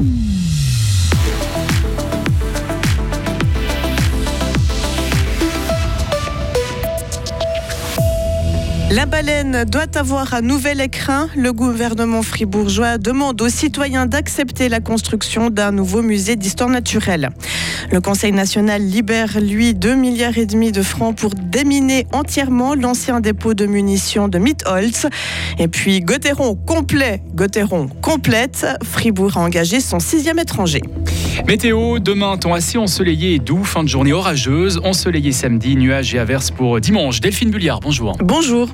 Mm-hmm. La baleine doit avoir un nouvel écrin. Le gouvernement fribourgeois demande aux citoyens d'accepter la construction d'un nouveau musée d'histoire naturelle. Le Conseil national libère, lui, 2 milliards et demi de francs pour déminer entièrement l'ancien dépôt de munitions de Mitholz. Et puis, Gotteron complet, Gotteron complète. Fribourg a engagé son sixième étranger. Météo, demain, temps assez ensoleillé et doux, fin de journée orageuse, ensoleillé samedi, nuages et averses pour dimanche. Delphine Bulliard, bonjour. Bonjour.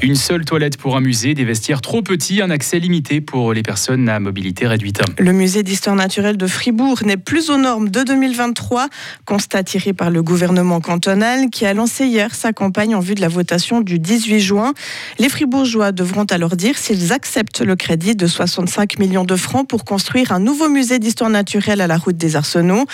Une seule toilette pour un musée, des vestiaires trop petits, un accès limité pour les personnes à mobilité réduite. Le musée d'histoire naturelle de Fribourg n'est plus aux normes de 2023, constat tiré par le gouvernement cantonal qui a lancé hier sa campagne en vue de la votation du 18 juin. Les Fribourgeois devront alors dire s'ils acceptent le crédit de 65 millions de francs pour construire un nouveau musée d'histoire naturelle à la route des Arsenaux.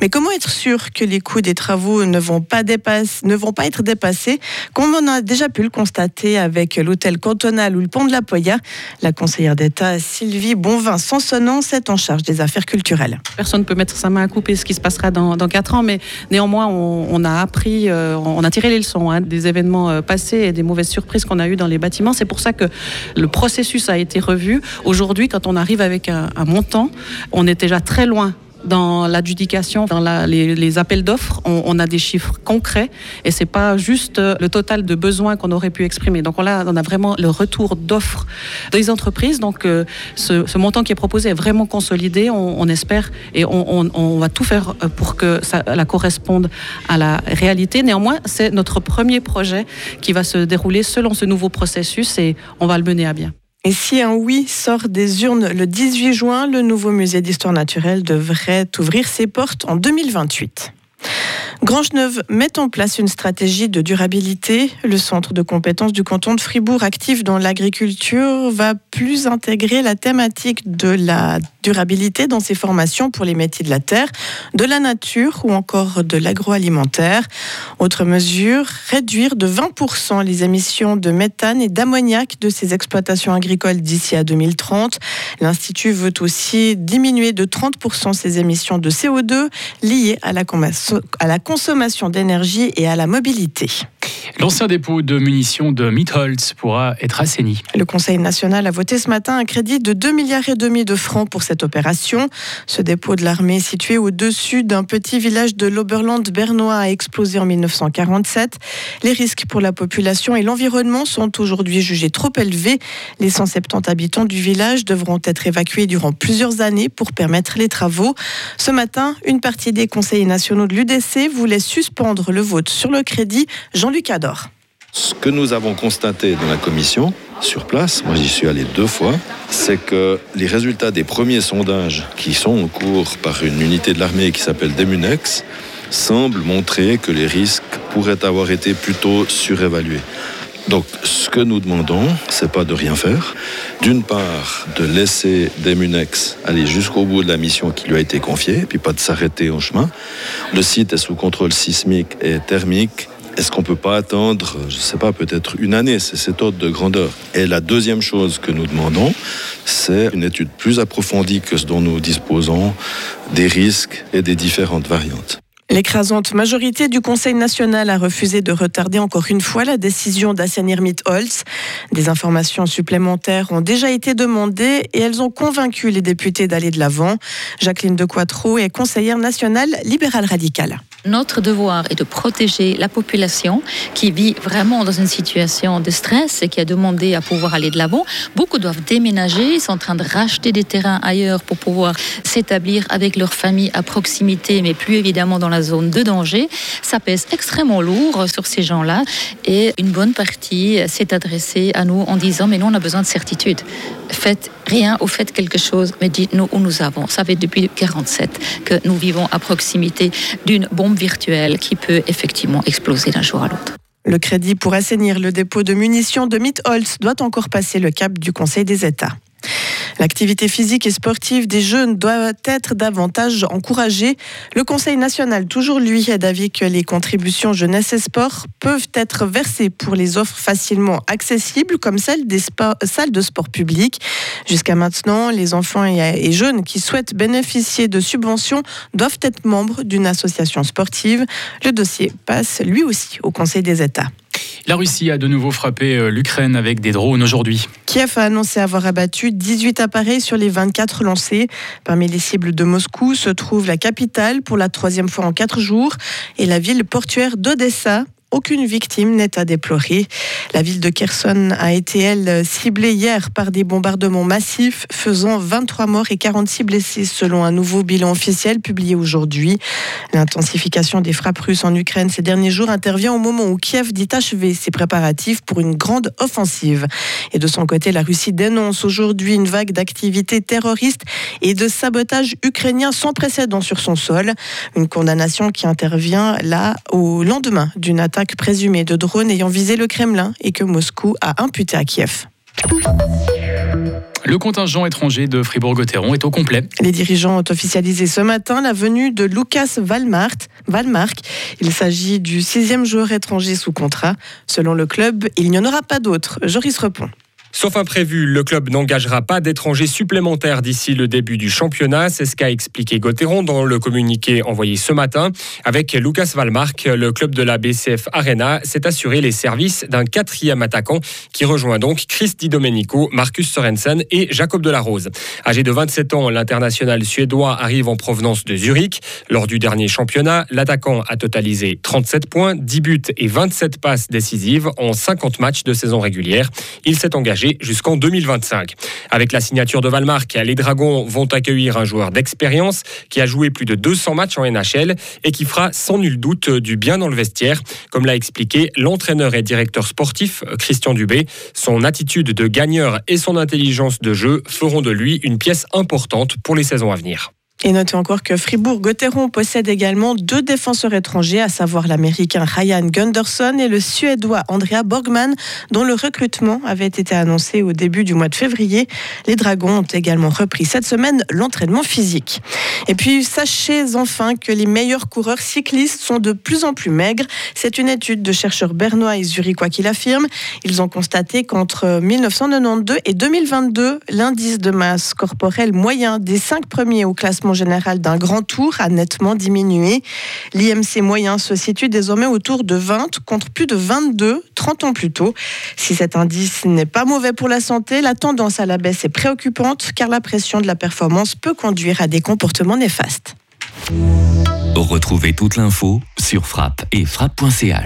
Mais comment être sûr que les coûts des travaux ne vont pas, être dépassés, comme on a déjà pu le constater avec avec l'hôtel cantonal ou le pont de la Poya. La conseillère d'État Sylvie Bonvin-Sansonnant est en charge des affaires culturelles. Personne ne peut mettre sa main à couper ce qui se passera dans, dans 4 ans, mais néanmoins, on, a appris, euh, on a tiré les leçons hein, des événements euh, passés et des mauvaises surprises qu'on a eues dans les bâtiments. C'est pour ça que le processus a été revu. Aujourd'hui, quand on arrive avec un montant, on est déjà très loin dans l'adjudication, dans les, appels d'offres, on, a des chiffres concrets et c'est pas juste euh, le total de besoins qu'on aurait pu exprimer. Donc on a, on a vraiment le retour d'offres des entreprises. Donc euh, ce, montant qui est proposé est vraiment consolidé, on, espère, et on, va tout faire euh, pour que ça la corresponde à la réalité. Néanmoins, c'est notre premier projet qui va se dérouler selon ce nouveau processus et on va le mener à bien. Et si un oui sort des urnes le 18 juin, le nouveau musée d'histoire naturelle devrait ouvrir ses portes en 2028. Grange-Neuve met en place une stratégie de durabilité. Le centre de compétences du canton de Fribourg, actif dans l'agriculture, va plus intégrer la thématique de la durabilité dans ses formations pour les métiers de la terre, de la nature ou encore de l'agroalimentaire. Autre mesure, réduire de 20% les émissions de méthane et d'ammoniac de ces exploitations agricoles d'ici à 2030. L'Institut veut aussi diminuer de 30% ses émissions de CO2 liées à la, à d'énergie et à la mobilité. L'ancien dépôt de munitions de Mitholz pourra être assaini. Le Conseil national a voté ce matin un crédit de 2 milliards et demi de francs pour cette opération. Ce dépôt de l'armée situé au-dessus d'un petit village de l'Oberland bernois a explosé en 1947. Les risques pour la population et l'environnement sont aujourd'hui jugés trop élevés. Les 170 habitants du village devront être évacués durant plusieurs années pour permettre les travaux. Ce matin, une partie des conseillers nationaux de l'UDC voulait suspendre le vote sur le crédit. Jean-Luc Ce que nous avons constaté dans la commission, sur place, moi j'y suis allé deux fois, c'est que les résultats des premiers sondages qui sont en cours par une unité de l'armée qui s'appelle Demunex semblent montrer que les risques pourraient avoir été plutôt surévalués. Donc, ce que nous demandons, c'est pas de rien faire. D'une part, de laisser Demunex aller jusqu'au bout de la mission qui lui a été confiée, puis pas de s'arrêter en chemin. Le site est sous contrôle sismique et thermique. Est-ce qu'on ne peut pas attendre, je ne sais pas, peut-être une année C'est cet ordre de grandeur. Et la deuxième chose que nous demandons, c'est une étude plus approfondie que ce dont nous disposons des risques et des différentes variantes. L'écrasante majorité du Conseil national a refusé de retarder encore une fois la décision d'assainir Mitholz. Des informations supplémentaires ont déjà été demandées et elles ont convaincu les députés d'aller de l'avant. Jacqueline de Quattro est conseillère nationale libérale radicale. Notre devoir est de protéger la population qui vit vraiment dans une situation de stress et qui a demandé à pouvoir aller de l'avant. Beaucoup doivent déménager, ils sont en train de racheter des terrains ailleurs pour pouvoir s'établir avec leur famille à proximité, mais plus évidemment dans la zone de danger. Ça pèse extrêmement lourd sur ces gens-là et une bonne partie s'est adressée à nous en disant mais nous on a besoin de certitude. Faites rien ou faites quelque chose, mais dites-nous où nous avons. Ça fait depuis 47 que nous vivons à proximité d'une bombe virtuel qui peut effectivement exploser d'un jour à l'autre. Le crédit pour assainir le dépôt de munitions de Mitholz doit encore passer le cap du Conseil des États. L'activité physique et sportive des jeunes doit être davantage encouragée. Le Conseil national, toujours lui, est d'avis que les contributions jeunesse et sport peuvent être versées pour les offres facilement accessibles, comme celles des salles de sport publiques. Jusqu'à maintenant, les enfants et jeunes qui souhaitent bénéficier de subventions doivent être membres d'une association sportive. Le dossier passe lui aussi au Conseil des États. La Russie a de nouveau frappé euh, l'Ukraine avec des drones aujourd'hui. Kiev a annoncé avoir abattu 18 appareils sur les 24 lancés. Parmi les cibles de Moscou se trouve la capitale pour la troisième fois en quatre jours et la ville portuaire d'Odessa aucune victime n'est à déplorer. La ville de Kherson a été, elle, ciblée hier par des bombardements massifs, faisant 23 morts et 46 blessés, selon un nouveau bilan officiel publié aujourd'hui. L'intensification des frappes russes en Ukraine ces derniers jours intervient au moment où Kiev dit achever ses préparatifs pour une grande offensive. Et de son côté, la Russie dénonce aujourd'hui une vague d'activités terroristes et de sabotage ukrainien sans précédent sur son sol. Une condamnation qui intervient là au lendemain d'une attaque présumé de drones ayant visé le Kremlin et que Moscou a imputé à Kiev. Le contingent étranger de Fribourg-Gotteron est au complet. Les dirigeants ont officialisé ce matin la venue de Lucas Valmark. Il s'agit du sixième joueur étranger sous contrat. Selon le club, il n'y en aura pas d'autres. Joris Repon. Sauf imprévu, le club n'engagera pas d'étrangers supplémentaires d'ici le début du championnat. C'est ce qu'a expliqué Gauthieron dans le communiqué envoyé ce matin. Avec Lucas Valmark, le club de la BCF Arena s'est assuré les services d'un quatrième attaquant qui rejoint donc Chris Di Domenico, Marcus Sorensen et Jacob Delarose. Âgé de 27 ans, l'international suédois arrive en provenance de Zurich. Lors du dernier championnat, l'attaquant a totalisé 37 points, 10 buts et 27 passes décisives en 50 matchs de saison régulière. Il s'est engagé jusqu'en 2025. Avec la signature de Valmark, les Dragons vont accueillir un joueur d'expérience qui a joué plus de 200 matchs en NHL et qui fera sans nul doute du bien dans le vestiaire, comme l'a expliqué l'entraîneur et directeur sportif Christian Dubé. Son attitude de gagneur et son intelligence de jeu feront de lui une pièce importante pour les saisons à venir. Et notez encore que Fribourg-Gotteron possède également deux défenseurs étrangers, à savoir l'américain Ryan Gunderson et le suédois Andrea Borgman, dont le recrutement avait été annoncé au début du mois de février. Les Dragons ont également repris cette semaine l'entraînement physique. Et puis, sachez enfin que les meilleurs coureurs cyclistes sont de plus en plus maigres. C'est une étude de chercheurs bernois et zurichois qui l'affirment. Ils ont constaté qu'entre 1992 et 2022, l'indice de masse corporelle moyen des cinq premiers au général d'un grand tour a nettement diminué. L'IMC moyen se situe désormais autour de 20 contre plus de 22 30 ans plus tôt. Si cet indice n'est pas mauvais pour la santé, la tendance à la baisse est préoccupante car la pression de la performance peut conduire à des comportements néfastes. Retrouvez toute l'info sur frappe et frappe.ch.